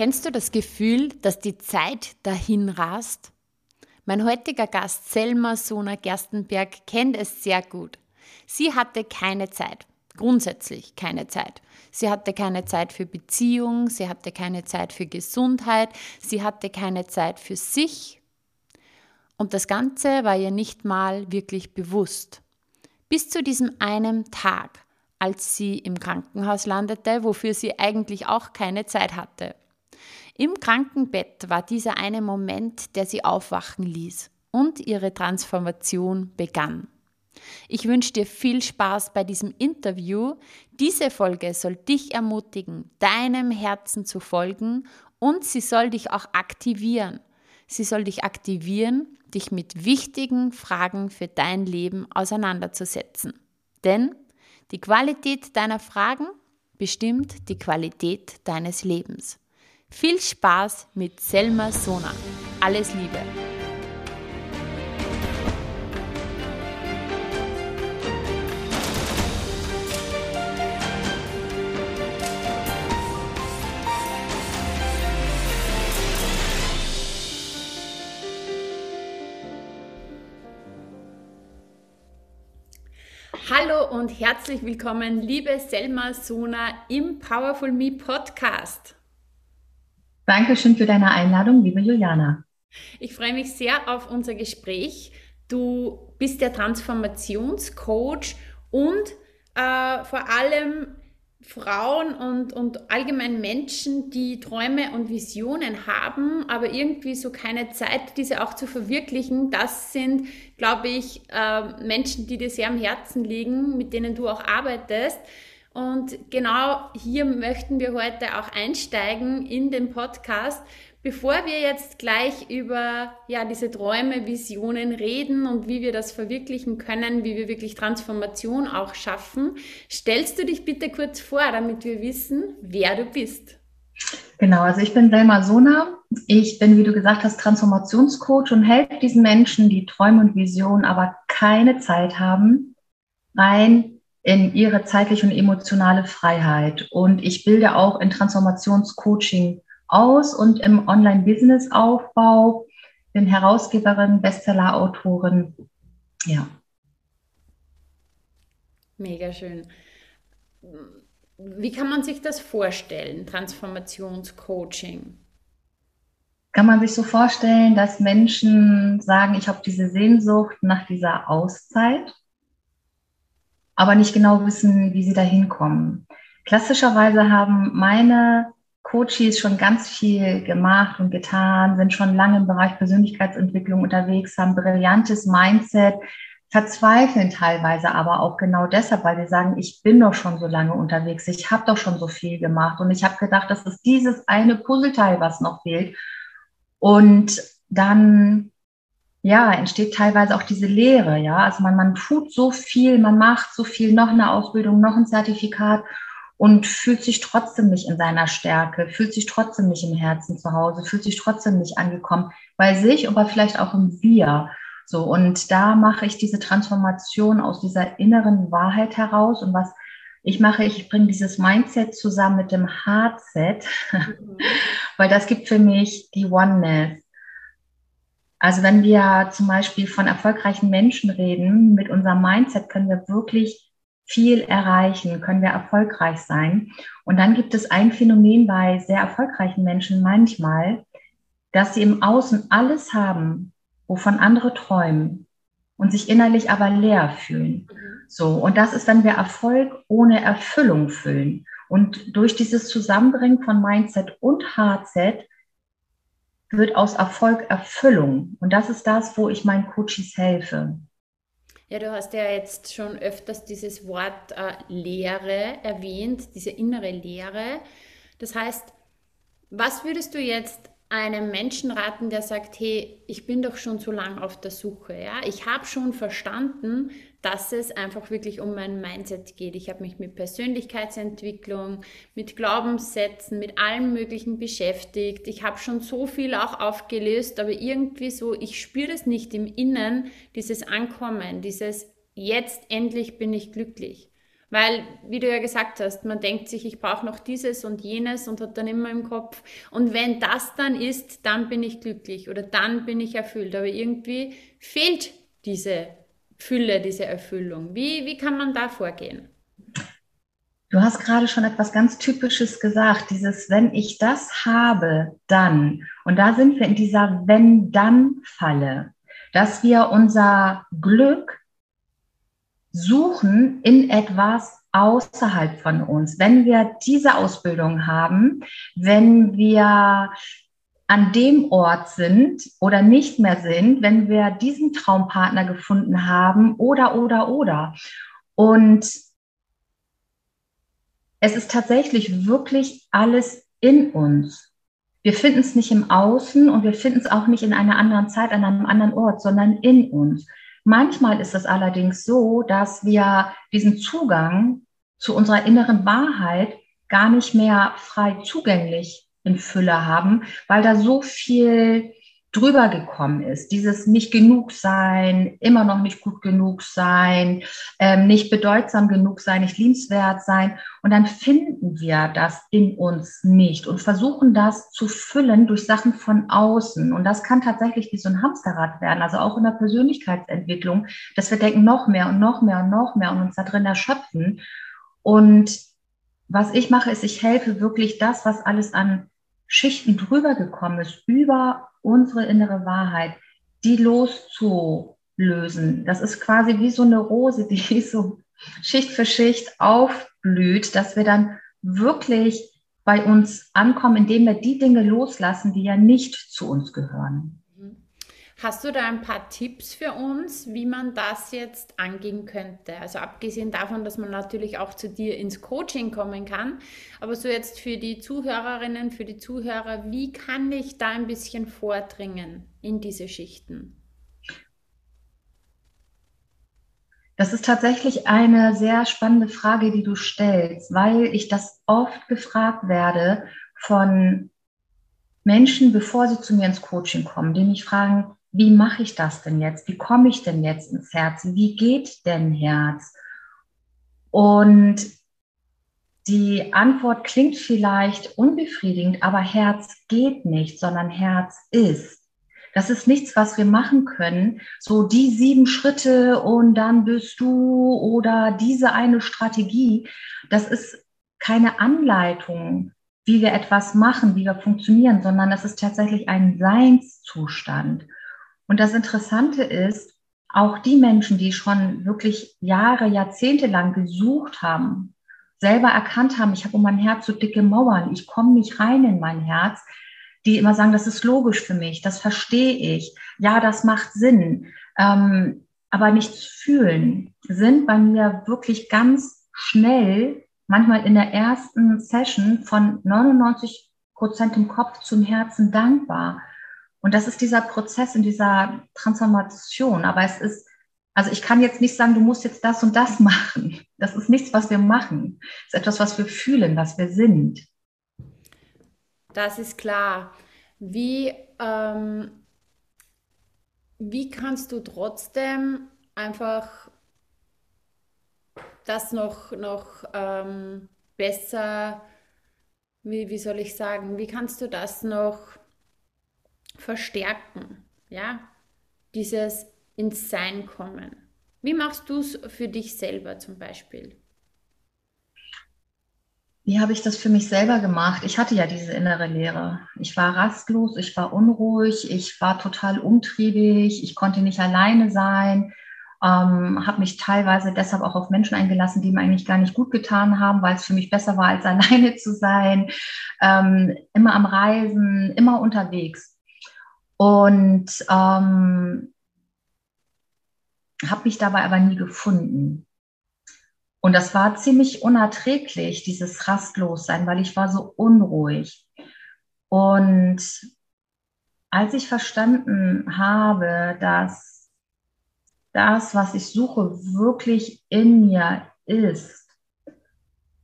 Kennst du das Gefühl, dass die Zeit dahin rast? Mein heutiger Gast Selma Sona Gerstenberg kennt es sehr gut. Sie hatte keine Zeit, grundsätzlich keine Zeit. Sie hatte keine Zeit für Beziehung, sie hatte keine Zeit für Gesundheit, sie hatte keine Zeit für sich. Und das Ganze war ihr nicht mal wirklich bewusst. Bis zu diesem einen Tag, als sie im Krankenhaus landete, wofür sie eigentlich auch keine Zeit hatte. Im Krankenbett war dieser eine Moment, der sie aufwachen ließ und ihre Transformation begann. Ich wünsche dir viel Spaß bei diesem Interview. Diese Folge soll dich ermutigen, deinem Herzen zu folgen und sie soll dich auch aktivieren. Sie soll dich aktivieren, dich mit wichtigen Fragen für dein Leben auseinanderzusetzen. Denn die Qualität deiner Fragen bestimmt die Qualität deines Lebens. Viel Spaß mit Selma Sona. Alles Liebe. Hallo und herzlich willkommen, liebe Selma Sona im Powerful Me Podcast. Dankeschön für deine Einladung, liebe Juliana. Ich freue mich sehr auf unser Gespräch. Du bist der Transformationscoach und äh, vor allem Frauen und, und allgemein Menschen, die Träume und Visionen haben, aber irgendwie so keine Zeit, diese auch zu verwirklichen. Das sind, glaube ich, äh, Menschen, die dir sehr am Herzen liegen, mit denen du auch arbeitest. Und genau hier möchten wir heute auch einsteigen in den Podcast. Bevor wir jetzt gleich über ja, diese Träume, Visionen reden und wie wir das verwirklichen können, wie wir wirklich Transformation auch schaffen, stellst du dich bitte kurz vor, damit wir wissen, wer du bist. Genau, also ich bin Selma Sona. Ich bin, wie du gesagt hast, Transformationscoach und helfe diesen Menschen, die Träume und Visionen, aber keine Zeit haben, rein in ihre zeitliche und emotionale Freiheit. Und ich bilde auch in Transformationscoaching aus und im Online-Business-Aufbau, bin Herausgeberin, Bestseller-Autorin. Ja. Mega schön. Wie kann man sich das vorstellen, Transformationscoaching? Kann man sich so vorstellen, dass Menschen sagen, ich habe diese Sehnsucht nach dieser Auszeit aber nicht genau wissen, wie sie da hinkommen. Klassischerweise haben meine Coaches schon ganz viel gemacht und getan, sind schon lange im Bereich Persönlichkeitsentwicklung unterwegs, haben brillantes Mindset, verzweifeln teilweise aber auch genau deshalb, weil sie sagen, ich bin doch schon so lange unterwegs, ich habe doch schon so viel gemacht und ich habe gedacht, das ist dieses eine Puzzleteil, was noch fehlt. Und dann ja, entsteht teilweise auch diese Lehre, ja. Also man, man tut so viel, man macht so viel, noch eine Ausbildung, noch ein Zertifikat und fühlt sich trotzdem nicht in seiner Stärke, fühlt sich trotzdem nicht im Herzen zu Hause, fühlt sich trotzdem nicht angekommen bei sich, aber vielleicht auch im Wir. So, und da mache ich diese Transformation aus dieser inneren Wahrheit heraus und was ich mache, ich bringe dieses Mindset zusammen mit dem Heartset, mhm. weil das gibt für mich die Oneness. Also wenn wir zum Beispiel von erfolgreichen Menschen reden, mit unserem Mindset können wir wirklich viel erreichen, können wir erfolgreich sein. Und dann gibt es ein Phänomen bei sehr erfolgreichen Menschen manchmal, dass sie im Außen alles haben, wovon andere träumen und sich innerlich aber leer fühlen. So. Und das ist, wenn wir Erfolg ohne Erfüllung füllen. Und durch dieses Zusammenbringen von Mindset und Hardset wird aus Erfolg Erfüllung. Und das ist das, wo ich meinen Coaches helfe. Ja, du hast ja jetzt schon öfters dieses Wort äh, Lehre erwähnt, diese innere Lehre. Das heißt, Was würdest du jetzt einem Menschen raten, der sagt, hey, ich bin doch schon so lange auf der Suche, ja, ich habe schon verstanden, dass es einfach wirklich um mein Mindset geht. Ich habe mich mit Persönlichkeitsentwicklung, mit Glaubenssätzen, mit allem Möglichen beschäftigt. Ich habe schon so viel auch aufgelöst, aber irgendwie so, ich spüre das nicht im Innen, dieses Ankommen, dieses jetzt endlich bin ich glücklich. Weil, wie du ja gesagt hast, man denkt sich, ich brauche noch dieses und jenes und hat dann immer im Kopf. Und wenn das dann ist, dann bin ich glücklich oder dann bin ich erfüllt. Aber irgendwie fehlt diese Fülle, diese Erfüllung. Wie, wie kann man da vorgehen? Du hast gerade schon etwas ganz Typisches gesagt, dieses wenn ich das habe, dann. Und da sind wir in dieser wenn-dann-Falle, dass wir unser Glück suchen in etwas außerhalb von uns. Wenn wir diese Ausbildung haben, wenn wir an dem Ort sind oder nicht mehr sind, wenn wir diesen Traumpartner gefunden haben oder, oder, oder. Und es ist tatsächlich wirklich alles in uns. Wir finden es nicht im Außen und wir finden es auch nicht in einer anderen Zeit, an einem anderen Ort, sondern in uns. Manchmal ist es allerdings so, dass wir diesen Zugang zu unserer inneren Wahrheit gar nicht mehr frei zugänglich in Fülle haben, weil da so viel drüber gekommen ist. Dieses nicht genug sein, immer noch nicht gut genug sein, ähm, nicht bedeutsam genug sein, nicht liebenswert sein. Und dann finden wir das in uns nicht und versuchen das zu füllen durch Sachen von außen. Und das kann tatsächlich wie so ein Hamsterrad werden, also auch in der Persönlichkeitsentwicklung, dass wir denken noch mehr und noch mehr und noch mehr und uns da drin erschöpfen. Und was ich mache, ist, ich helfe wirklich das, was alles an Schichten drüber gekommen ist, über unsere innere Wahrheit, die loszulösen. Das ist quasi wie so eine Rose, die so Schicht für Schicht aufblüht, dass wir dann wirklich bei uns ankommen, indem wir die Dinge loslassen, die ja nicht zu uns gehören. Hast du da ein paar Tipps für uns, wie man das jetzt angehen könnte? Also abgesehen davon, dass man natürlich auch zu dir ins Coaching kommen kann, aber so jetzt für die Zuhörerinnen, für die Zuhörer, wie kann ich da ein bisschen vordringen in diese Schichten? Das ist tatsächlich eine sehr spannende Frage, die du stellst, weil ich das oft gefragt werde von Menschen, bevor sie zu mir ins Coaching kommen, die mich fragen, wie mache ich das denn jetzt? Wie komme ich denn jetzt ins Herz? Wie geht denn Herz? Und die Antwort klingt vielleicht unbefriedigend, aber Herz geht nicht, sondern Herz ist. Das ist nichts, was wir machen können. So die sieben Schritte und dann bist du oder diese eine Strategie. Das ist keine Anleitung, wie wir etwas machen, wie wir funktionieren, sondern das ist tatsächlich ein Seinszustand. Und das Interessante ist, auch die Menschen, die schon wirklich Jahre, Jahrzehnte lang gesucht haben, selber erkannt haben, ich habe um mein Herz so dicke Mauern, ich komme nicht rein in mein Herz, die immer sagen, das ist logisch für mich, das verstehe ich, ja, das macht Sinn, ähm, aber nichts fühlen, sind bei mir wirklich ganz schnell, manchmal in der ersten Session von 99 Prozent im Kopf zum Herzen dankbar. Und das ist dieser Prozess in dieser Transformation. Aber es ist, also ich kann jetzt nicht sagen, du musst jetzt das und das machen. Das ist nichts, was wir machen. Es ist etwas, was wir fühlen, was wir sind. Das ist klar. Wie, ähm, wie kannst du trotzdem einfach das noch, noch ähm, besser, wie, wie soll ich sagen, wie kannst du das noch verstärken, ja, dieses ins Sein kommen. Wie machst du es für dich selber zum Beispiel? Wie habe ich das für mich selber gemacht? Ich hatte ja diese innere Leere. Ich war rastlos, ich war unruhig, ich war total umtriebig, ich konnte nicht alleine sein, ähm, habe mich teilweise deshalb auch auf Menschen eingelassen, die mir eigentlich gar nicht gut getan haben, weil es für mich besser war, als alleine zu sein. Ähm, immer am Reisen, immer unterwegs. Und ähm, habe mich dabei aber nie gefunden. Und das war ziemlich unerträglich, dieses Rastlossein, weil ich war so unruhig. Und als ich verstanden habe, dass das, was ich suche, wirklich in mir ist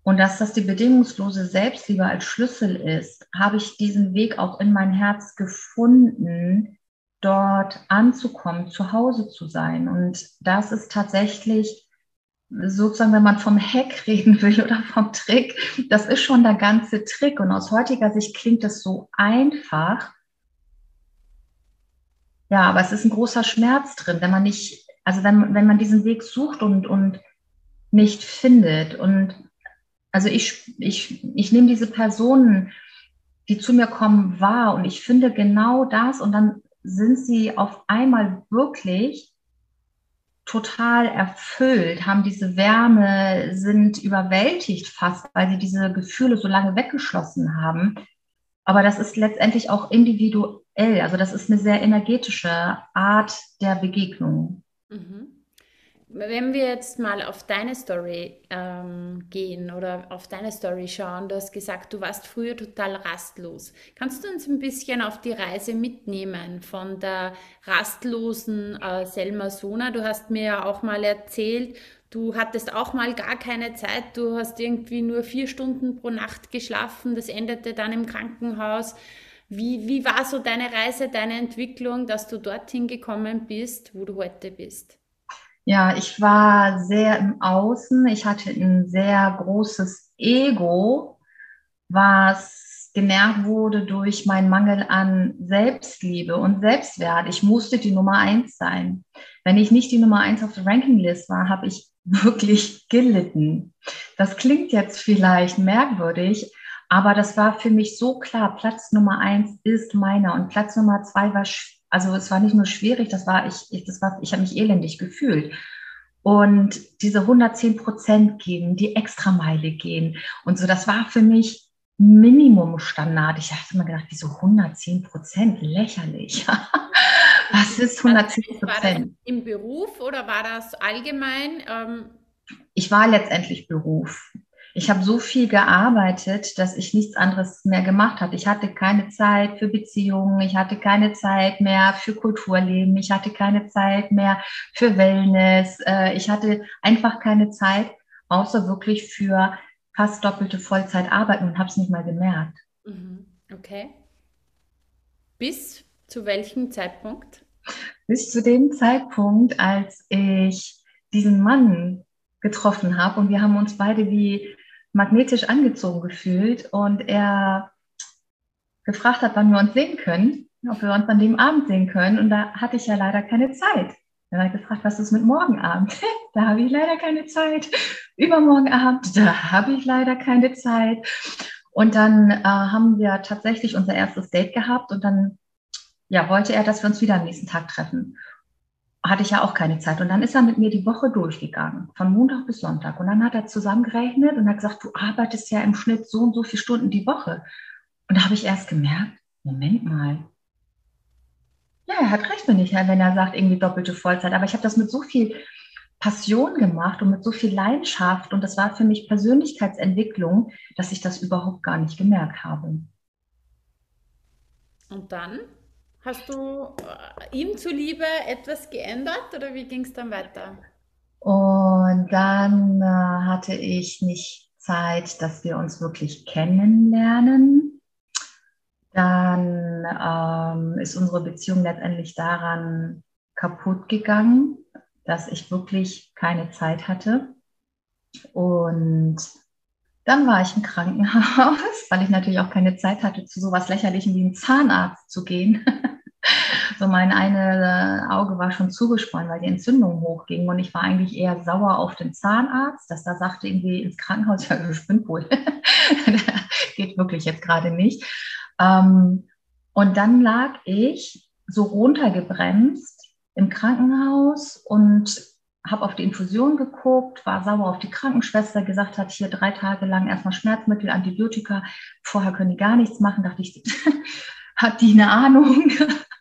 und dass das die bedingungslose Selbstliebe als Schlüssel ist, habe ich diesen Weg auch in mein Herz gefunden, dort anzukommen, zu Hause zu sein. Und das ist tatsächlich sozusagen, wenn man vom Hack reden will oder vom Trick, das ist schon der ganze Trick. Und aus heutiger Sicht klingt es so einfach. Ja, aber es ist ein großer Schmerz drin, wenn man nicht, also wenn, wenn man diesen Weg sucht und, und nicht findet. Und also ich, ich, ich nehme diese Personen, die zu mir kommen, wahr und ich finde genau das und dann sind sie auf einmal wirklich total erfüllt, haben diese Wärme, sind überwältigt fast, weil sie diese Gefühle so lange weggeschlossen haben. Aber das ist letztendlich auch individuell. Also das ist eine sehr energetische Art der Begegnung. Mhm. Wenn wir jetzt mal auf deine Story ähm, gehen oder auf deine Story schauen, du hast gesagt, du warst früher total rastlos. Kannst du uns ein bisschen auf die Reise mitnehmen von der rastlosen äh, Selma Sona? Du hast mir ja auch mal erzählt, du hattest auch mal gar keine Zeit, du hast irgendwie nur vier Stunden pro Nacht geschlafen, das endete dann im Krankenhaus. Wie, wie war so deine Reise, deine Entwicklung, dass du dorthin gekommen bist, wo du heute bist? Ja, ich war sehr im Außen. Ich hatte ein sehr großes Ego, was genährt wurde durch meinen Mangel an Selbstliebe und Selbstwert. Ich musste die Nummer eins sein. Wenn ich nicht die Nummer eins auf der Rankinglist war, habe ich wirklich gelitten. Das klingt jetzt vielleicht merkwürdig, aber das war für mich so klar. Platz Nummer eins ist meiner und Platz Nummer zwei war also es war nicht nur schwierig, das war ich, ich das war, ich habe mich elendig gefühlt. Und diese 110 Prozent geben, die Extrameile gehen und so, das war für mich Minimumstandard. Ich habe immer gedacht, wieso 110 Prozent? Lächerlich. Was ist 110 Prozent? War das im Beruf oder war das allgemein? Ähm ich war letztendlich Beruf ich habe so viel gearbeitet, dass ich nichts anderes mehr gemacht habe. Ich hatte keine Zeit für Beziehungen, ich hatte keine Zeit mehr für Kulturleben, ich hatte keine Zeit mehr für Wellness, äh, ich hatte einfach keine Zeit, außer wirklich für fast doppelte Vollzeit arbeiten und habe es nicht mal gemerkt. Mhm. Okay. Bis zu welchem Zeitpunkt? Bis zu dem Zeitpunkt, als ich diesen Mann getroffen habe und wir haben uns beide wie magnetisch angezogen gefühlt und er gefragt hat, wann wir uns sehen können, ob wir uns an dem Abend sehen können. Und da hatte ich ja leider keine Zeit. Dann hat er gefragt, was ist mit morgen Abend? da habe ich leider keine Zeit. Übermorgen Abend, da habe ich leider keine Zeit. Und dann äh, haben wir tatsächlich unser erstes Date gehabt und dann ja, wollte er, dass wir uns wieder am nächsten Tag treffen hatte ich ja auch keine Zeit. Und dann ist er mit mir die Woche durchgegangen, von Montag bis Sonntag. Und dann hat er zusammengerechnet und hat gesagt, du arbeitest ja im Schnitt so und so viele Stunden die Woche. Und da habe ich erst gemerkt, Moment mal. Ja, er hat recht, wenn, ich, wenn er sagt, irgendwie doppelte Vollzeit. Aber ich habe das mit so viel Passion gemacht und mit so viel Leidenschaft. Und das war für mich Persönlichkeitsentwicklung, dass ich das überhaupt gar nicht gemerkt habe. Und dann? Hast du äh, ihm zuliebe etwas geändert oder wie ging es dann weiter? Und dann äh, hatte ich nicht Zeit, dass wir uns wirklich kennenlernen. Dann ähm, ist unsere Beziehung letztendlich daran kaputt gegangen, dass ich wirklich keine Zeit hatte. Und dann war ich im Krankenhaus, weil ich natürlich auch keine Zeit hatte, zu sowas Lächerlichem wie einem Zahnarzt zu gehen. So mein eine Auge war schon zugespannt, weil die Entzündung hochging und ich war eigentlich eher sauer auf den Zahnarzt, dass da sagte irgendwie ins Krankenhaus, ja, spinnt wohl. Geht wirklich jetzt gerade nicht. Ähm, und dann lag ich so runtergebremst im Krankenhaus und habe auf die Infusion geguckt, war sauer auf die Krankenschwester, gesagt hat, hier drei Tage lang erstmal Schmerzmittel, Antibiotika, vorher können die gar nichts machen, dachte ich, hat die eine Ahnung?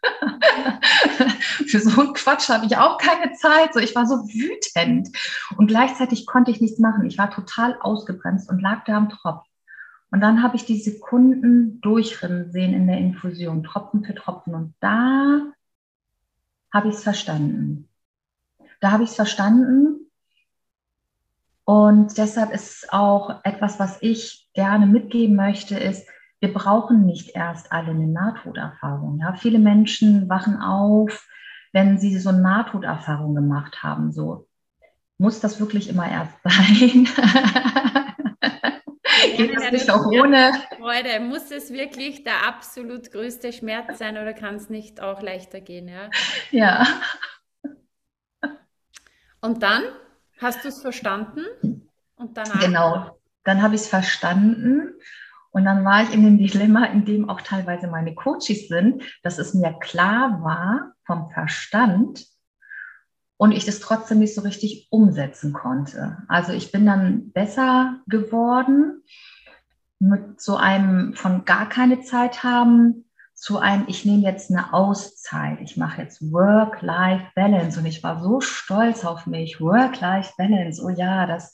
Für so einen Quatsch habe ich auch keine Zeit. So, ich war so wütend. Und gleichzeitig konnte ich nichts machen. Ich war total ausgebremst und lag da am Tropf. Und dann habe ich die Sekunden durchrinnen sehen in der Infusion, Tropfen für Tropfen. Und da habe ich es verstanden. Da habe ich es verstanden. Und deshalb ist auch etwas, was ich gerne mitgeben möchte, ist, wir brauchen nicht erst alle eine Nahtoderfahrung. Ja? Viele Menschen wachen auf, wenn sie so eine Nahtoderfahrung gemacht haben. So muss das wirklich immer erst sein. Geht das nicht auch ohne? Freude, muss es wirklich der absolut größte Schmerz sein oder kann es nicht auch leichter gehen? Ja. ja. Und dann hast du es verstanden und danach. Genau, dann habe ich es verstanden und dann war ich in dem Dilemma, in dem auch teilweise meine Coaches sind, dass es mir klar war vom Verstand und ich das trotzdem nicht so richtig umsetzen konnte. Also ich bin dann besser geworden mit so einem von gar keine Zeit haben zu einem, ich nehme jetzt eine Auszeit, ich mache jetzt Work-Life-Balance und ich war so stolz auf mich, Work-Life-Balance, oh ja, das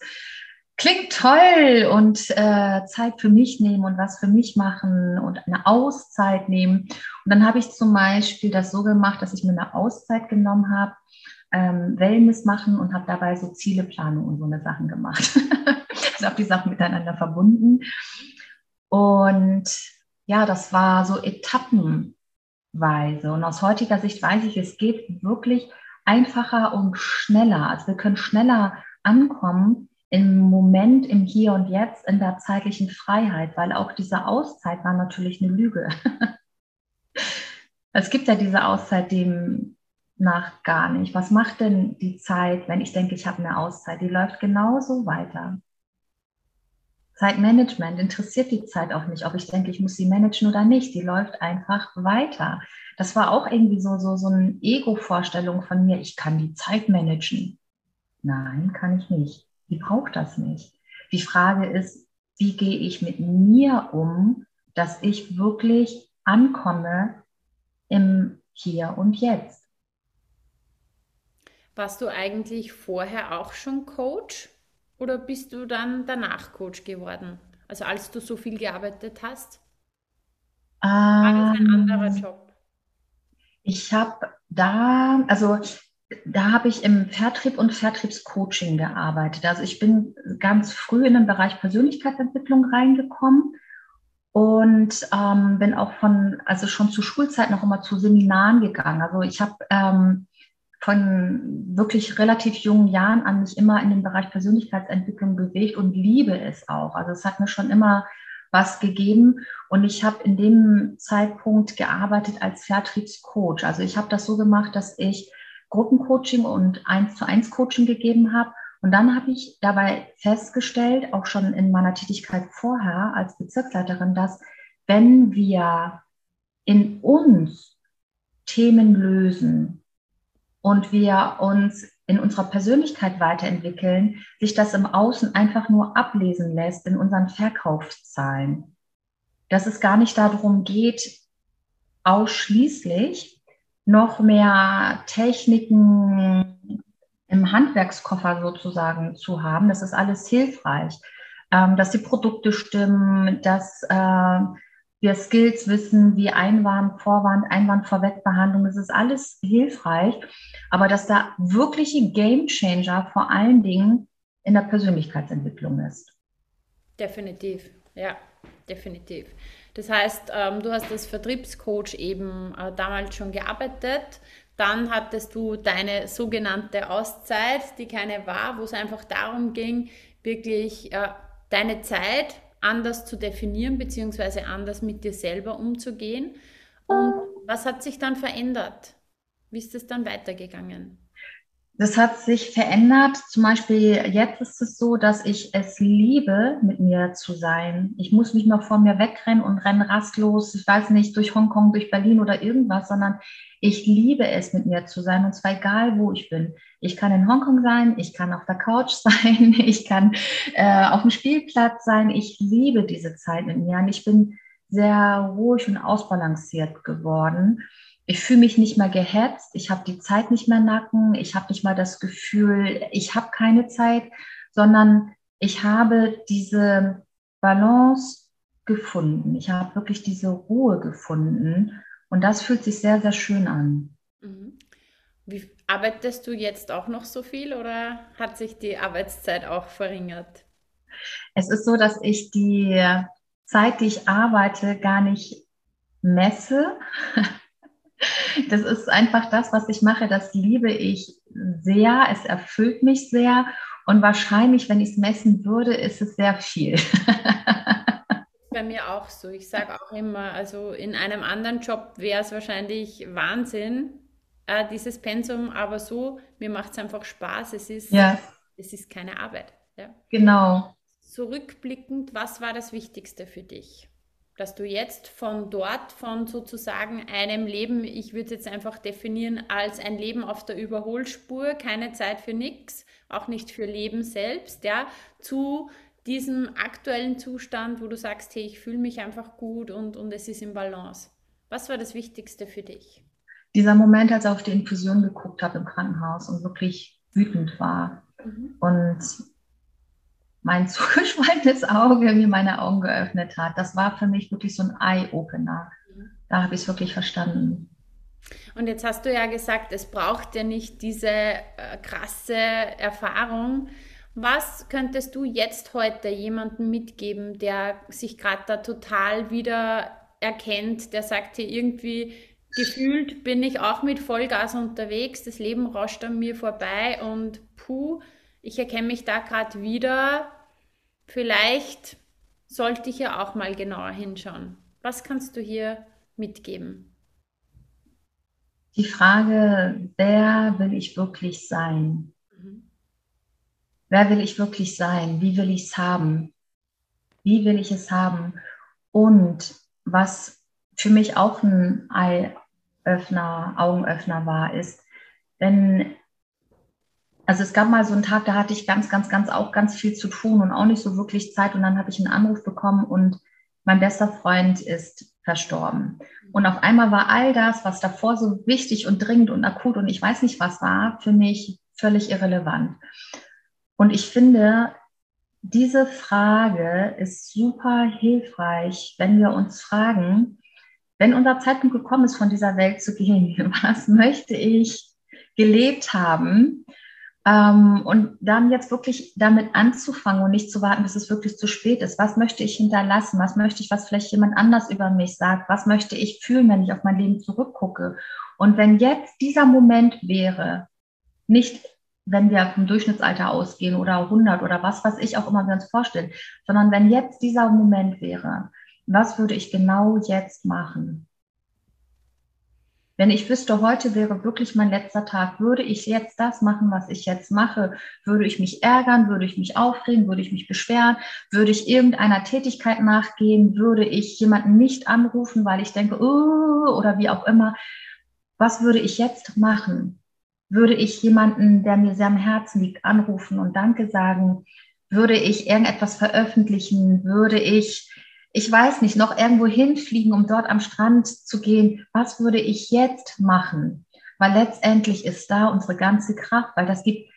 klingt toll und äh, Zeit für mich nehmen und was für mich machen und eine Auszeit nehmen. Und dann habe ich zum Beispiel das so gemacht, dass ich mir eine Auszeit genommen habe, ähm, Wellness machen und habe dabei so Zieleplanung und so eine Sachen gemacht. also habe die Sachen miteinander verbunden. Und ja, das war so etappenweise. Und aus heutiger Sicht weiß ich, es geht wirklich einfacher und schneller. Also wir können schneller ankommen, im Moment, im Hier und Jetzt, in der zeitlichen Freiheit, weil auch diese Auszeit war natürlich eine Lüge. es gibt ja diese Auszeit dem nach gar nicht. Was macht denn die Zeit, wenn ich denke, ich habe eine Auszeit? Die läuft genauso weiter. Zeitmanagement interessiert die Zeit auch nicht, ob ich denke, ich muss sie managen oder nicht. Die läuft einfach weiter. Das war auch irgendwie so, so, so eine Ego-Vorstellung von mir, ich kann die Zeit managen. Nein, kann ich nicht die braucht das nicht. Die Frage ist, wie gehe ich mit mir um, dass ich wirklich ankomme im Hier und Jetzt. Warst du eigentlich vorher auch schon Coach oder bist du dann danach Coach geworden? Also als du so viel gearbeitet hast? War das ein anderer ähm, Job? Ich habe da, also da habe ich im Vertrieb und Vertriebscoaching gearbeitet. Also ich bin ganz früh in den Bereich Persönlichkeitsentwicklung reingekommen und ähm, bin auch von, also schon zu Schulzeit noch immer zu Seminaren gegangen. Also ich habe ähm, von wirklich relativ jungen Jahren an mich immer in den Bereich Persönlichkeitsentwicklung bewegt und liebe es auch. Also es hat mir schon immer was gegeben und ich habe in dem Zeitpunkt gearbeitet als Vertriebscoach. Also ich habe das so gemacht, dass ich Gruppencoaching und eins zu eins Coaching gegeben habe. Und dann habe ich dabei festgestellt, auch schon in meiner Tätigkeit vorher als Bezirksleiterin, dass wenn wir in uns Themen lösen und wir uns in unserer Persönlichkeit weiterentwickeln, sich das im Außen einfach nur ablesen lässt in unseren Verkaufszahlen. Dass es gar nicht darum geht, ausschließlich noch mehr Techniken im Handwerkskoffer sozusagen zu haben. Das ist alles hilfreich, ähm, dass die Produkte stimmen, dass äh, wir Skills wissen, wie Einwand, Vorwand, Einwand, Vorwegbehandlung, das ist alles hilfreich, aber dass da wirkliche Gamechanger vor allen Dingen in der Persönlichkeitsentwicklung ist. Definitiv, ja, definitiv. Das heißt, ähm, du hast als Vertriebscoach eben äh, damals schon gearbeitet. Dann hattest du deine sogenannte Auszeit, die keine war, wo es einfach darum ging, wirklich äh, deine Zeit anders zu definieren, beziehungsweise anders mit dir selber umzugehen. Und was hat sich dann verändert? Wie ist es dann weitergegangen? Das hat sich verändert. Zum Beispiel jetzt ist es so, dass ich es liebe, mit mir zu sein. Ich muss nicht mehr vor mir wegrennen und rennen rastlos, ich weiß nicht, durch Hongkong, durch Berlin oder irgendwas, sondern ich liebe es, mit mir zu sein und zwar egal, wo ich bin. Ich kann in Hongkong sein, ich kann auf der Couch sein, ich kann äh, auf dem Spielplatz sein. Ich liebe diese Zeit mit mir und ich bin sehr ruhig und ausbalanciert geworden ich fühle mich nicht mehr gehetzt, ich habe die Zeit nicht mehr nacken, ich habe nicht mal das Gefühl, ich habe keine Zeit, sondern ich habe diese Balance gefunden. Ich habe wirklich diese Ruhe gefunden und das fühlt sich sehr, sehr schön an. Mhm. Wie, arbeitest du jetzt auch noch so viel oder hat sich die Arbeitszeit auch verringert? Es ist so, dass ich die Zeit, die ich arbeite, gar nicht messe. Das ist einfach das, was ich mache. Das liebe ich sehr. Es erfüllt mich sehr. Und wahrscheinlich, wenn ich es messen würde, ist es sehr viel. Bei mir auch so. Ich sage auch immer, also in einem anderen Job wäre es wahrscheinlich Wahnsinn, äh, dieses Pensum, aber so, mir macht es einfach Spaß. Es ist, ja. es ist keine Arbeit. Ja. Genau. Zurückblickend, was war das Wichtigste für dich? Dass du jetzt von dort, von sozusagen einem Leben, ich würde es jetzt einfach definieren als ein Leben auf der Überholspur, keine Zeit für nichts, auch nicht für Leben selbst, ja, zu diesem aktuellen Zustand, wo du sagst, hey, ich fühle mich einfach gut und, und es ist im Balance. Was war das Wichtigste für dich? Dieser Moment, als ich auf die Infusion geguckt habe im Krankenhaus und wirklich wütend war mhm. und mein zugeschweißtes Auge mir meine Augen geöffnet hat, das war für mich wirklich so ein Eye-Opener. Da habe ich es wirklich verstanden. Und jetzt hast du ja gesagt, es braucht ja nicht diese äh, krasse Erfahrung. Was könntest du jetzt heute jemandem mitgeben, der sich gerade da total wieder erkennt, der sagt hier irgendwie, gefühlt bin ich auch mit Vollgas unterwegs, das Leben rauscht an mir vorbei und puh, ich erkenne mich da gerade wieder. Vielleicht sollte ich ja auch mal genauer hinschauen. Was kannst du hier mitgeben? die Frage, wer will ich wirklich sein? Mhm. Wer will ich wirklich sein? Wie will ich es haben? Wie will ich es haben? Und was für mich auch ein Eye-Öffner, Augenöffner war, ist, wenn, also es gab mal so einen Tag, da hatte ich ganz, ganz, ganz auch ganz viel zu tun und auch nicht so wirklich Zeit. Und dann habe ich einen Anruf bekommen und mein bester Freund ist verstorben. Und auf einmal war all das, was davor so wichtig und dringend und akut und ich weiß nicht was war, für mich völlig irrelevant. Und ich finde, diese Frage ist super hilfreich, wenn wir uns fragen, wenn unser Zeitpunkt gekommen ist, von dieser Welt zu gehen, was möchte ich gelebt haben? Ähm, und dann jetzt wirklich damit anzufangen und nicht zu warten, bis es wirklich zu spät ist. Was möchte ich hinterlassen? Was möchte ich, was vielleicht jemand anders über mich sagt? Was möchte ich fühlen, wenn ich auf mein Leben zurückgucke? Und wenn jetzt dieser Moment wäre, nicht wenn wir vom Durchschnittsalter ausgehen oder 100 oder was, was ich auch immer wir uns vorstellen, sondern wenn jetzt dieser Moment wäre, was würde ich genau jetzt machen? Wenn ich wüsste, heute wäre wirklich mein letzter Tag, würde ich jetzt das machen, was ich jetzt mache? Würde ich mich ärgern? Würde ich mich aufregen? Würde ich mich beschweren? Würde ich irgendeiner Tätigkeit nachgehen? Würde ich jemanden nicht anrufen, weil ich denke, oh, oder wie auch immer? Was würde ich jetzt machen? Würde ich jemanden, der mir sehr am Herzen liegt, anrufen und Danke sagen? Würde ich irgendetwas veröffentlichen? Würde ich ich weiß nicht, noch irgendwo hinfliegen, um dort am Strand zu gehen, was würde ich jetzt machen? Weil letztendlich ist da unsere ganze Kraft, weil das gibt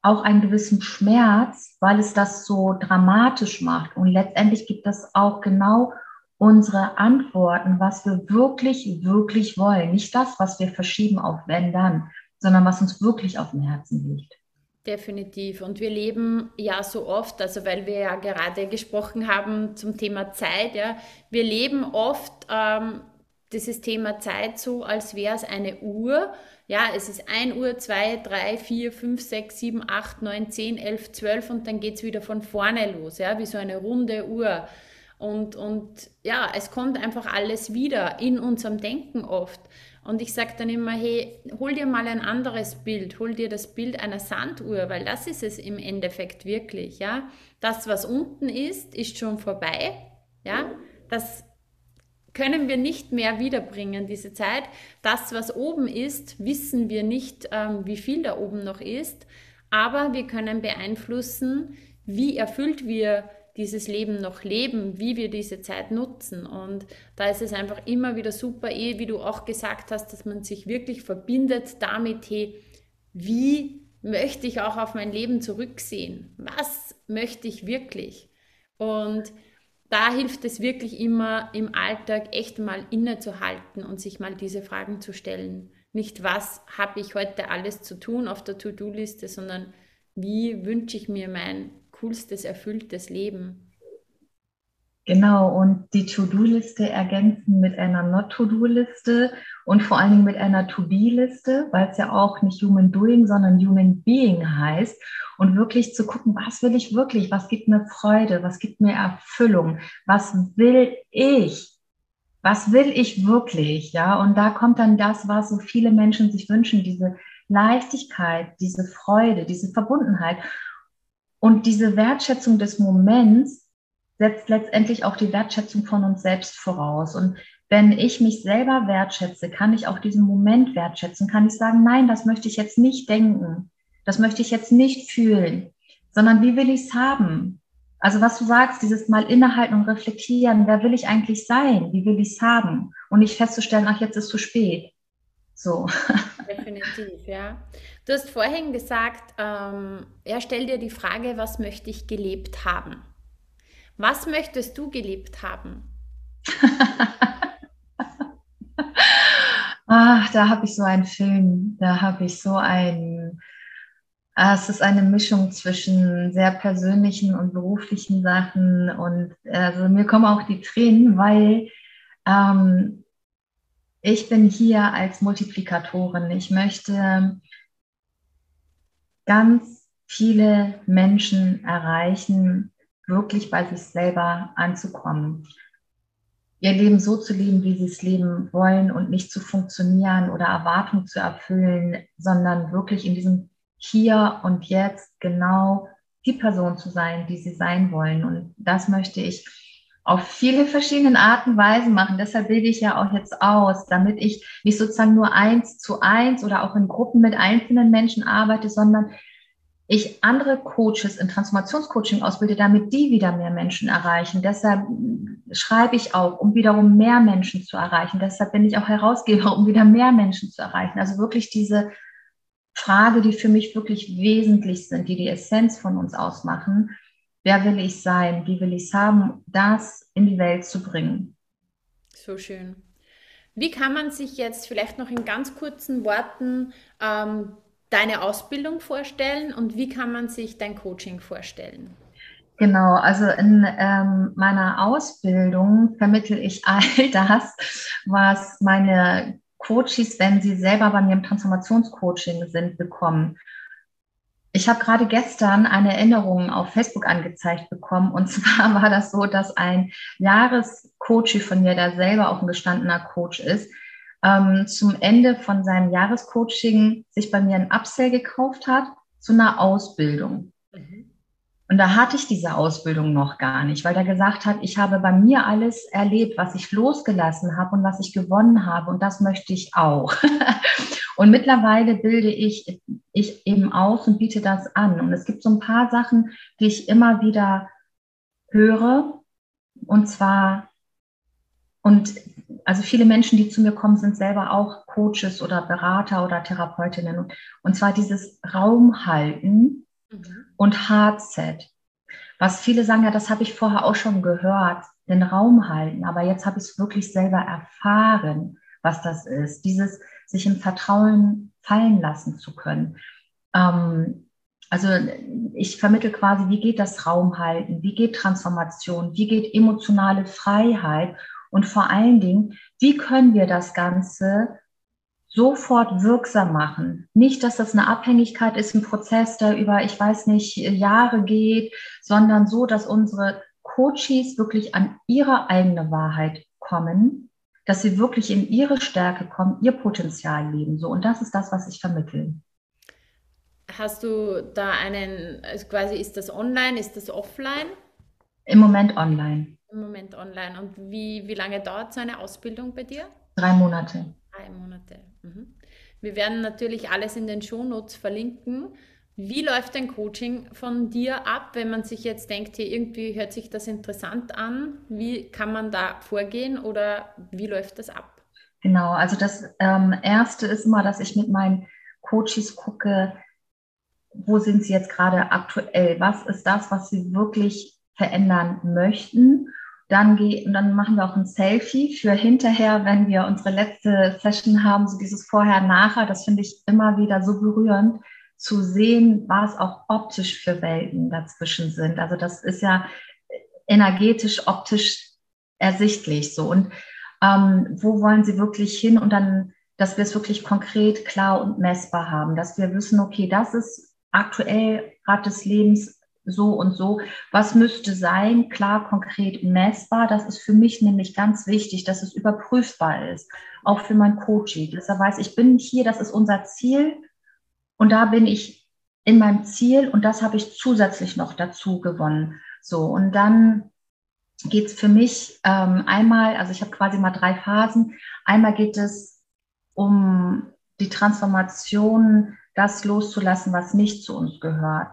auch einen gewissen Schmerz, weil es das so dramatisch macht. Und letztendlich gibt es auch genau unsere Antworten, was wir wirklich, wirklich wollen. Nicht das, was wir verschieben auf wenn dann, sondern was uns wirklich auf dem Herzen liegt. Definitiv. Und wir leben ja so oft, also weil wir ja gerade gesprochen haben zum Thema Zeit, ja, wir leben oft ähm, dieses Thema Zeit so, als wäre es eine Uhr. Ja, es ist 1 Uhr, 2, 3, 4, 5, 6, 7, 8, 9, 10, 11, 12 und dann geht es wieder von vorne los, ja, wie so eine runde Uhr. Und, und ja, es kommt einfach alles wieder in unserem Denken oft. Und ich sage dann immer, hey, hol dir mal ein anderes Bild, hol dir das Bild einer Sanduhr, weil das ist es im Endeffekt wirklich, ja. Das, was unten ist, ist schon vorbei, ja. Das können wir nicht mehr wiederbringen, diese Zeit. Das, was oben ist, wissen wir nicht, ähm, wie viel da oben noch ist, aber wir können beeinflussen, wie erfüllt wir dieses Leben noch leben, wie wir diese Zeit nutzen. Und da ist es einfach immer wieder super, eh, wie du auch gesagt hast, dass man sich wirklich verbindet damit, hey, wie möchte ich auch auf mein Leben zurücksehen? Was möchte ich wirklich? Und da hilft es wirklich immer im Alltag echt mal innezuhalten und sich mal diese Fragen zu stellen. Nicht, was habe ich heute alles zu tun auf der To-Do-Liste, sondern wie wünsche ich mir mein coolstes, erfülltes Leben. Genau, und die To-Do-Liste ergänzen mit einer Not-To-Do-Liste und vor allen Dingen mit einer To-Be-Liste, weil es ja auch nicht Human Doing, sondern Human Being heißt. Und wirklich zu gucken, was will ich wirklich, was gibt mir Freude, was gibt mir Erfüllung, was will ich, was will ich wirklich, ja. Und da kommt dann das, was so viele Menschen sich wünschen, diese Leichtigkeit, diese Freude, diese Verbundenheit. Und diese Wertschätzung des Moments setzt letztendlich auch die Wertschätzung von uns selbst voraus. Und wenn ich mich selber wertschätze, kann ich auch diesen Moment wertschätzen, kann ich sagen, nein, das möchte ich jetzt nicht denken, das möchte ich jetzt nicht fühlen, sondern wie will ich es haben? Also was du sagst, dieses Mal innehalten und reflektieren, wer will ich eigentlich sein? Wie will ich es haben? Und nicht festzustellen, ach, jetzt ist zu spät. So. Definitiv, ja. Du hast vorhin gesagt, ähm, ja, stell dir die Frage, was möchte ich gelebt haben? Was möchtest du geliebt haben? Ach, da habe ich so einen Film, da habe ich so einen. Ah, es ist eine Mischung zwischen sehr persönlichen und beruflichen Sachen und also mir kommen auch die Tränen, weil ähm, ich bin hier als Multiplikatorin. Ich möchte ganz viele Menschen erreichen, wirklich bei sich selber anzukommen. Ihr Leben so zu leben, wie sie es leben wollen und nicht zu funktionieren oder Erwartungen zu erfüllen, sondern wirklich in diesem Hier und Jetzt genau die Person zu sein, die sie sein wollen. Und das möchte ich auf viele verschiedene Arten und Weisen machen. Deshalb bilde ich ja auch jetzt aus, damit ich nicht sozusagen nur eins zu eins oder auch in Gruppen mit einzelnen Menschen arbeite, sondern ich andere Coaches in Transformationscoaching ausbilde, damit die wieder mehr Menschen erreichen. Deshalb schreibe ich auch, um wiederum mehr Menschen zu erreichen. Deshalb bin ich auch Herausgeber, um wieder mehr Menschen zu erreichen. Also wirklich diese Frage, die für mich wirklich wesentlich sind, die die Essenz von uns ausmachen. Wer will ich sein? Wie will ich es haben? Das in die Welt zu bringen. So schön. Wie kann man sich jetzt vielleicht noch in ganz kurzen Worten ähm, deine Ausbildung vorstellen und wie kann man sich dein Coaching vorstellen? Genau, also in ähm, meiner Ausbildung vermittel ich all das, was meine Coaches, wenn sie selber bei mir im Transformationscoaching sind, bekommen. Ich habe gerade gestern eine Erinnerung auf Facebook angezeigt bekommen. Und zwar war das so, dass ein Jahrescoach von mir, der selber auch ein gestandener Coach ist, ähm, zum Ende von seinem Jahrescoaching sich bei mir ein Upsell gekauft hat zu einer Ausbildung. Mhm. Und da hatte ich diese Ausbildung noch gar nicht, weil er gesagt hat, ich habe bei mir alles erlebt, was ich losgelassen habe und was ich gewonnen habe und das möchte ich auch. und mittlerweile bilde ich, ich eben aus und biete das an. Und es gibt so ein paar Sachen, die ich immer wieder höre. Und zwar, und also viele Menschen, die zu mir kommen, sind selber auch Coaches oder Berater oder Therapeutinnen. Und zwar dieses Raumhalten mhm. und Hardset. Was viele sagen, ja, das habe ich vorher auch schon gehört, den Raum halten. Aber jetzt habe ich es wirklich selber erfahren, was das ist. Dieses sich im Vertrauen fallen lassen zu können. Ähm, also ich vermittle quasi, wie geht das Raumhalten, wie geht Transformation, wie geht emotionale Freiheit und vor allen Dingen, wie können wir das Ganze sofort wirksam machen? Nicht, dass das eine Abhängigkeit ist, ein Prozess, der über, ich weiß nicht, Jahre geht, sondern so, dass unsere Coaches wirklich an ihre eigene Wahrheit kommen, dass sie wirklich in ihre Stärke kommen, ihr Potenzial leben. So, und das ist das, was ich vermittle. Hast du da einen, also quasi ist das online, ist das offline? Im Moment online. Im Moment online. Und wie, wie lange dauert so eine Ausbildung bei dir? Drei Monate. Drei Monate. Mhm. Wir werden natürlich alles in den Shownotes verlinken. Wie läuft ein Coaching von dir ab, wenn man sich jetzt denkt, hier irgendwie hört sich das interessant an? Wie kann man da vorgehen oder wie läuft das ab? Genau, also das ähm, Erste ist immer, dass ich mit meinen Coaches gucke, wo sind sie jetzt gerade aktuell? Was ist das, was sie wirklich verändern möchten? Dann, geh, dann machen wir auch ein Selfie für hinterher, wenn wir unsere letzte Session haben, so dieses Vorher-Nachher. Das finde ich immer wieder so berührend zu sehen, was auch optisch für Welten dazwischen sind. Also das ist ja energetisch, optisch ersichtlich so. Und ähm, wo wollen Sie wirklich hin? Und dann, dass wir es wirklich konkret, klar und messbar haben, dass wir wissen, okay, das ist aktuell Rat des Lebens so und so. Was müsste sein? Klar, konkret, messbar. Das ist für mich nämlich ganz wichtig, dass es überprüfbar ist. Auch für mein Coaching. Dass er weiß, ich bin hier, das ist unser Ziel. Und da bin ich in meinem Ziel und das habe ich zusätzlich noch dazu gewonnen. So, und dann geht es für mich ähm, einmal, also ich habe quasi mal drei Phasen. Einmal geht es um die Transformation, das loszulassen, was nicht zu uns gehört.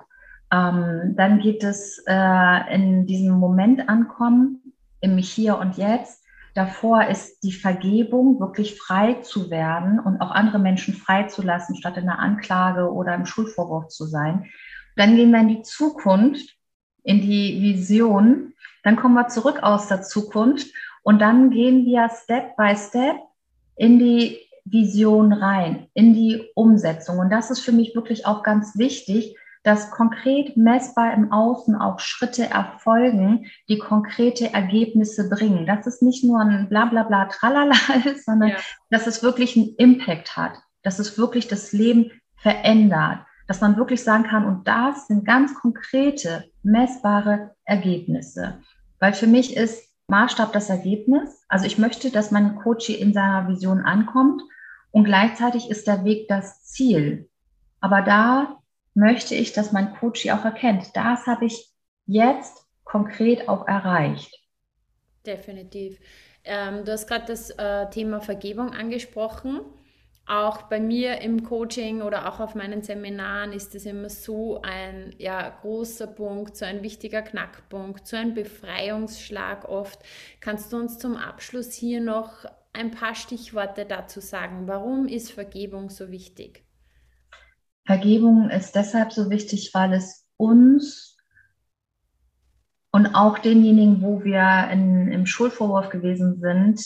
Ähm, dann geht es äh, in diesem Moment ankommen, im Hier und Jetzt. Davor ist die Vergebung, wirklich frei zu werden und auch andere Menschen freizulassen, statt in der Anklage oder im Schulvorwurf zu sein. Dann gehen wir in die Zukunft, in die Vision. Dann kommen wir zurück aus der Zukunft und dann gehen wir Step by Step in die Vision rein, in die Umsetzung. Und das ist für mich wirklich auch ganz wichtig, dass konkret messbar im Außen auch Schritte erfolgen, die konkrete Ergebnisse bringen. Dass es nicht nur ein Blablabla Tralala ist, sondern ja. dass es wirklich einen Impact hat, dass es wirklich das Leben verändert, dass man wirklich sagen kann, und das sind ganz konkrete, messbare Ergebnisse. Weil für mich ist Maßstab das Ergebnis. Also ich möchte, dass mein Coach in seiner Vision ankommt und gleichzeitig ist der Weg das Ziel. Aber da möchte ich, dass mein Coach auch erkennt, das habe ich jetzt konkret auch erreicht. Definitiv. Ähm, du hast gerade das äh, Thema Vergebung angesprochen. Auch bei mir im Coaching oder auch auf meinen Seminaren ist es immer so ein ja, großer Punkt, so ein wichtiger Knackpunkt, so ein Befreiungsschlag oft. Kannst du uns zum Abschluss hier noch ein paar Stichworte dazu sagen? Warum ist Vergebung so wichtig? Vergebung ist deshalb so wichtig, weil es uns und auch denjenigen, wo wir in, im Schulvorwurf gewesen sind,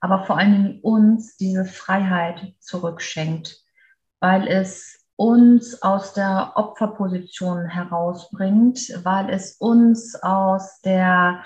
aber vor allen Dingen uns diese Freiheit zurückschenkt, weil es uns aus der Opferposition herausbringt, weil es uns aus der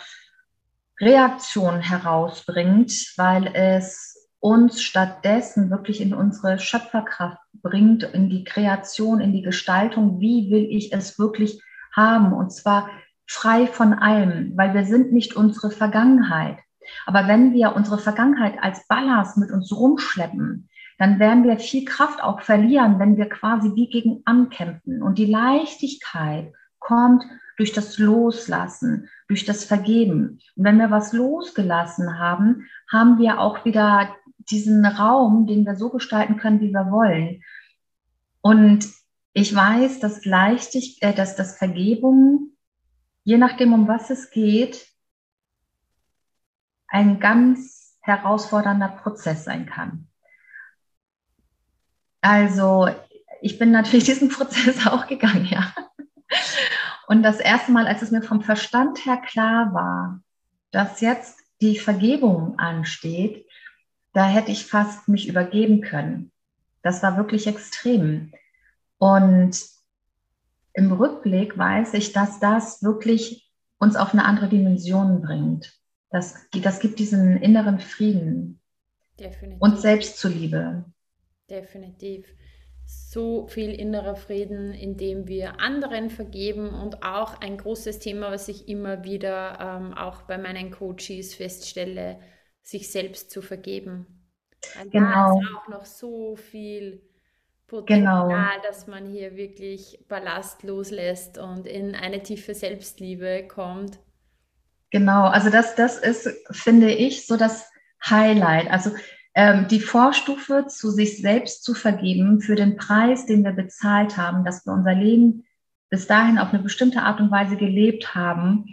Reaktion herausbringt, weil es uns stattdessen wirklich in unsere Schöpferkraft bringt, in die Kreation, in die Gestaltung, wie will ich es wirklich haben und zwar frei von allem, weil wir sind nicht unsere Vergangenheit. Aber wenn wir unsere Vergangenheit als Ballast mit uns rumschleppen, dann werden wir viel Kraft auch verlieren, wenn wir quasi wie gegen ankämpfen. Und die Leichtigkeit kommt durch das Loslassen, durch das Vergeben. Und wenn wir was losgelassen haben, haben wir auch wieder diesen Raum, den wir so gestalten können, wie wir wollen. Und ich weiß, dass leichtig, äh, dass das Vergebung, je nachdem, um was es geht, ein ganz herausfordernder Prozess sein kann. Also ich bin natürlich diesen Prozess auch gegangen, ja. Und das erste Mal, als es mir vom Verstand her klar war, dass jetzt die Vergebung ansteht, da hätte ich fast mich übergeben können. Das war wirklich extrem. Und im Rückblick weiß ich, dass das wirklich uns auf eine andere Dimension bringt. Das, das gibt diesen inneren Frieden Definitiv. und Selbstzuliebe. Definitiv. So viel innerer Frieden, indem wir anderen vergeben und auch ein großes Thema, was ich immer wieder ähm, auch bei meinen Coaches feststelle, sich selbst zu vergeben. Weil genau. Da ist auch noch so viel Potenzial, genau. dass man hier wirklich Ballast loslässt und in eine tiefe Selbstliebe kommt. Genau, also das, das ist, finde ich, so das Highlight. Also ähm, die Vorstufe zu sich selbst zu vergeben für den Preis, den wir bezahlt haben, dass wir unser Leben bis dahin auf eine bestimmte Art und Weise gelebt haben.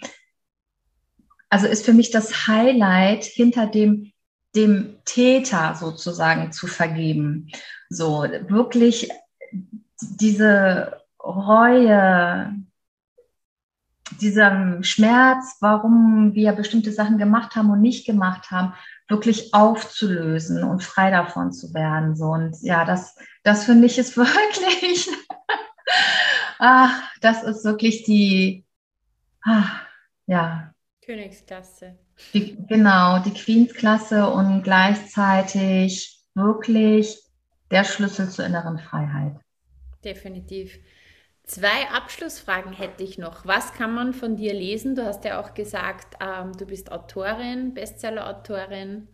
Also ist für mich das Highlight hinter dem dem Täter sozusagen zu vergeben. So wirklich diese Reue, diesem Schmerz, warum wir bestimmte Sachen gemacht haben und nicht gemacht haben, wirklich aufzulösen und frei davon zu werden. So und ja, das, das finde ich ist wirklich, ach, das ist wirklich die, ach, ja. Königsklasse. Die, genau, die Queensklasse und gleichzeitig wirklich der Schlüssel zur inneren Freiheit. Definitiv. Zwei Abschlussfragen hätte ich noch. Was kann man von dir lesen? Du hast ja auch gesagt, ähm, du bist Autorin, Bestseller-Autorin.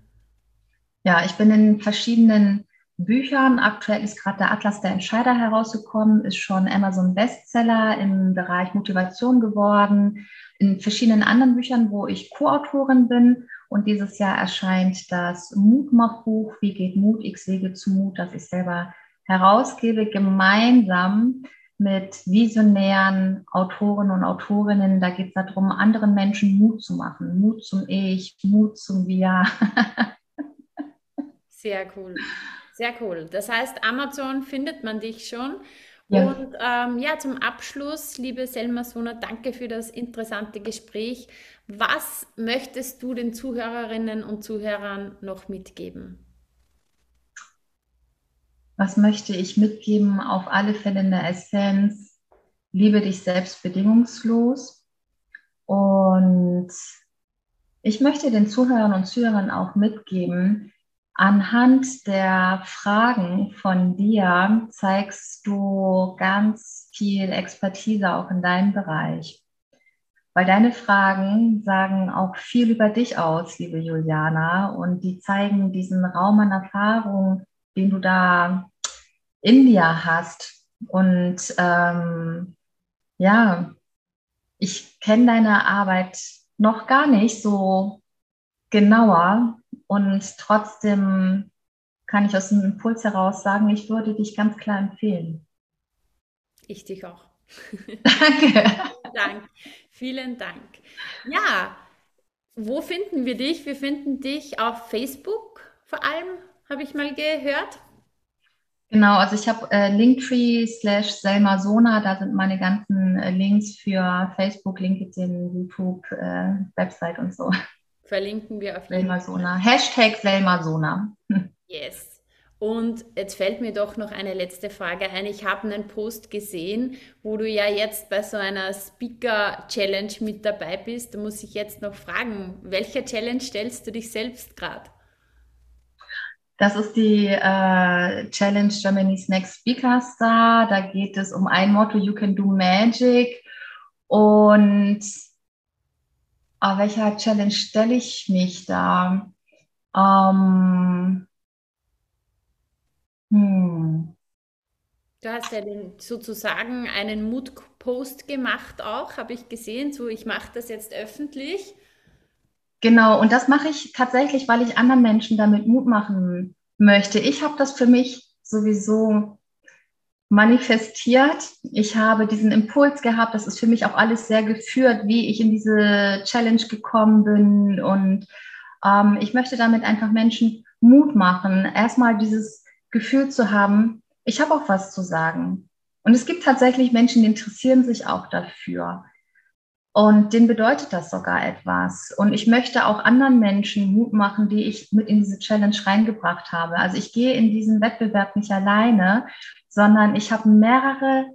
Ja, ich bin in verschiedenen Büchern. Aktuell ist gerade der Atlas der Entscheider herausgekommen, ist schon Amazon Bestseller im Bereich Motivation geworden. In verschiedenen anderen Büchern, wo ich Co-Autorin bin. Und dieses Jahr erscheint das Mutmachbuch Wie geht Mut? X Wege zu Mut, das ich selber herausgebe, gemeinsam mit visionären Autoren und Autorinnen. Da geht es darum, anderen Menschen Mut zu machen. Mut zum Ich, Mut zum Wir. Sehr cool. Sehr cool. Das heißt, Amazon findet man dich schon. Ja. Und ähm, ja, zum Abschluss, liebe Selma Sona, danke für das interessante Gespräch. Was möchtest du den Zuhörerinnen und Zuhörern noch mitgeben? Was möchte ich mitgeben? Auf alle Fälle in der Essenz, liebe dich selbst bedingungslos. Und ich möchte den Zuhörern und Zuhörern auch mitgeben, anhand der Fragen von dir zeigst du ganz viel Expertise auch in deinem Bereich. Weil deine Fragen sagen auch viel über dich aus, liebe Juliana, und die zeigen diesen Raum an Erfahrung, den du da in dir hast. Und ähm, ja, ich kenne deine Arbeit noch gar nicht so genauer und trotzdem kann ich aus dem Impuls heraus sagen, ich würde dich ganz klar empfehlen. Ich dich auch. Danke. Dank. Vielen Dank. Ja, wo finden wir dich? Wir finden dich auf Facebook vor allem, habe ich mal gehört. Genau, also ich habe äh, Linktree slash Selma Sona, da sind meine ganzen äh, Links für Facebook, LinkedIn, YouTube, äh, Website und so. Verlinken wir auf jeden Fall. Sona. Hashtag Selma Sona. Yes. Und jetzt fällt mir doch noch eine letzte Frage ein. Ich habe einen Post gesehen, wo du ja jetzt bei so einer Speaker-Challenge mit dabei bist. Da muss ich jetzt noch fragen, welcher Challenge stellst du dich selbst gerade? Das ist die äh, Challenge Germany's Next Speaker Star. Da geht es um ein Motto, You Can Do Magic. Und auf welcher Challenge stelle ich mich da? Ähm, hm. Du hast ja den, sozusagen einen Mutpost gemacht auch, habe ich gesehen. So, ich mache das jetzt öffentlich. Genau, und das mache ich tatsächlich, weil ich anderen Menschen damit Mut machen möchte. Ich habe das für mich sowieso manifestiert. Ich habe diesen Impuls gehabt. Das ist für mich auch alles sehr geführt, wie ich in diese Challenge gekommen bin. Und ähm, ich möchte damit einfach Menschen Mut machen, erstmal dieses Gefühl zu haben, ich habe auch was zu sagen. Und es gibt tatsächlich Menschen, die interessieren sich auch dafür. Und denen bedeutet das sogar etwas. Und ich möchte auch anderen Menschen Mut machen, die ich mit in diese Challenge reingebracht habe. Also ich gehe in diesen Wettbewerb nicht alleine, sondern ich habe mehrere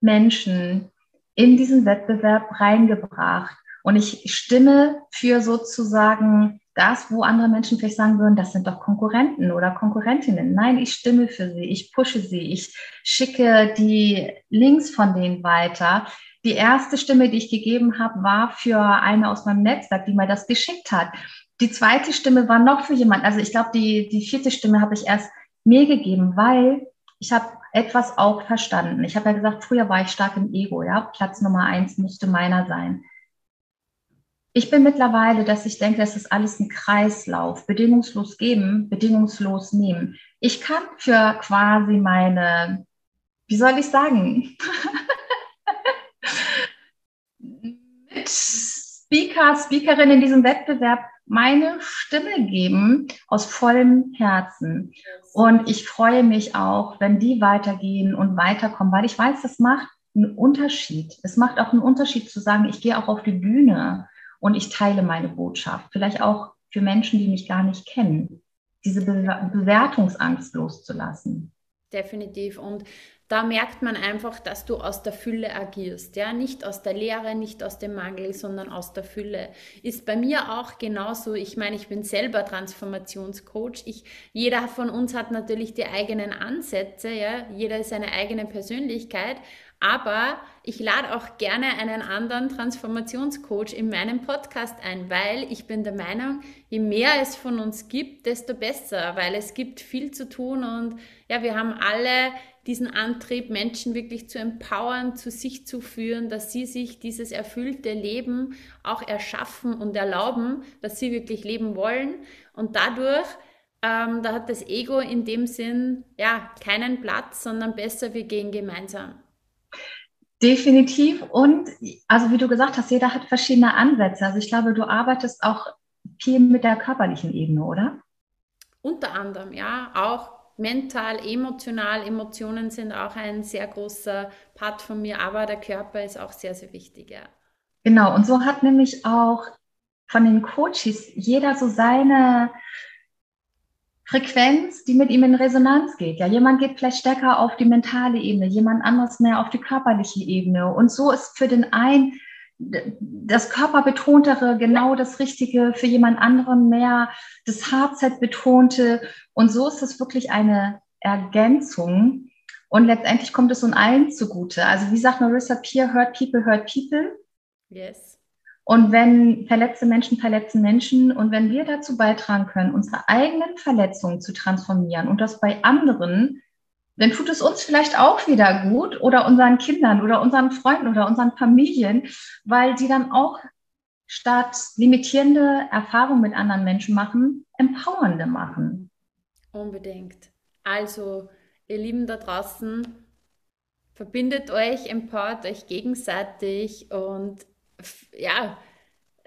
Menschen in diesen Wettbewerb reingebracht. Und ich stimme für sozusagen das, wo andere Menschen vielleicht sagen würden, das sind doch Konkurrenten oder Konkurrentinnen. Nein, ich stimme für sie, ich pushe sie, ich schicke die Links von denen weiter die erste Stimme, die ich gegeben habe, war für eine aus meinem Netzwerk, die mir das geschickt hat. Die zweite Stimme war noch für jemand. Also ich glaube, die, die vierte Stimme habe ich erst mir gegeben, weil ich habe etwas auch verstanden. Ich habe ja gesagt, früher war ich stark im Ego, ja. Platz Nummer eins musste meiner sein. Ich bin mittlerweile, dass ich denke, das ist alles ein Kreislauf. Bedingungslos geben, bedingungslos nehmen. Ich kann für quasi meine, wie soll ich sagen, mit Speaker, Speakerin in diesem Wettbewerb meine Stimme geben aus vollem Herzen. Und ich freue mich auch, wenn die weitergehen und weiterkommen, weil ich weiß, das macht einen Unterschied. Es macht auch einen Unterschied zu sagen, ich gehe auch auf die Bühne und ich teile meine Botschaft. Vielleicht auch für Menschen, die mich gar nicht kennen. Diese Be Bewertungsangst loszulassen. Definitiv. Und da merkt man einfach, dass du aus der Fülle agierst, ja, nicht aus der Leere, nicht aus dem Mangel, sondern aus der Fülle. Ist bei mir auch genauso. Ich meine, ich bin selber Transformationscoach. Ich, jeder von uns hat natürlich die eigenen Ansätze, ja, jeder ist seine eigene Persönlichkeit, aber ich lade auch gerne einen anderen Transformationscoach in meinen Podcast ein, weil ich bin der Meinung, je mehr es von uns gibt, desto besser, weil es gibt viel zu tun und ja, wir haben alle diesen Antrieb, Menschen wirklich zu empowern, zu sich zu führen, dass sie sich dieses erfüllte Leben auch erschaffen und erlauben, dass sie wirklich leben wollen. Und dadurch, ähm, da hat das Ego in dem Sinn ja keinen Platz, sondern besser, wir gehen gemeinsam. Definitiv. Und also wie du gesagt hast, jeder hat verschiedene Ansätze. Also ich glaube, du arbeitest auch viel mit der körperlichen Ebene, oder? Unter anderem, ja, auch mental, emotional. Emotionen sind auch ein sehr großer Part von mir, aber der Körper ist auch sehr, sehr wichtig, ja. Genau, und so hat nämlich auch von den Coaches jeder so seine Frequenz, die mit ihm in Resonanz geht. Ja, jemand geht vielleicht stärker auf die mentale Ebene, jemand anderes mehr auf die körperliche Ebene. Und so ist für den einen das Körperbetontere genau das Richtige, für jemand anderen mehr das Hardset-betonte. Und so ist es wirklich eine Ergänzung. Und letztendlich kommt es uns allen zugute. Also wie sagt Marissa Peer, hurt people, hurt people. Yes. Und wenn verletzte Menschen verletzen Menschen und wenn wir dazu beitragen können, unsere eigenen Verletzungen zu transformieren und das bei anderen, dann tut es uns vielleicht auch wieder gut oder unseren Kindern oder unseren Freunden oder unseren Familien, weil die dann auch statt limitierende Erfahrungen mit anderen Menschen machen, empowernde machen. Unbedingt. Also, ihr Lieben da draußen, verbindet euch, empowert euch gegenseitig und ja,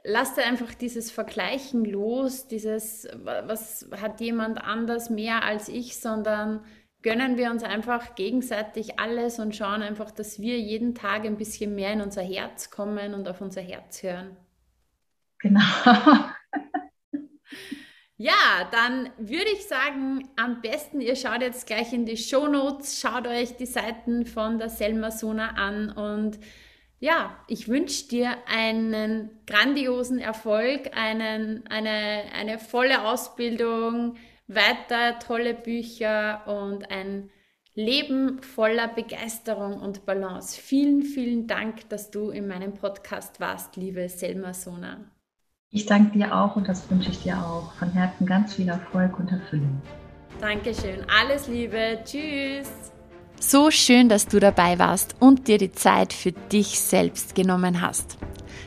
lasst einfach dieses Vergleichen los, dieses, was hat jemand anders mehr als ich, sondern gönnen wir uns einfach gegenseitig alles und schauen einfach, dass wir jeden Tag ein bisschen mehr in unser Herz kommen und auf unser Herz hören. Genau. Ja, dann würde ich sagen, am besten ihr schaut jetzt gleich in die Show Notes, schaut euch die Seiten von der Selma Sona an und ja, ich wünsche dir einen grandiosen Erfolg, einen, eine, eine volle Ausbildung, weiter tolle Bücher und ein Leben voller Begeisterung und Balance. Vielen, vielen Dank, dass du in meinem Podcast warst, liebe Selma Sona. Ich danke dir auch und das wünsche ich dir auch. Von Herzen ganz viel Erfolg und Erfüllung. Dankeschön. Alles Liebe. Tschüss. So schön, dass du dabei warst und dir die Zeit für dich selbst genommen hast.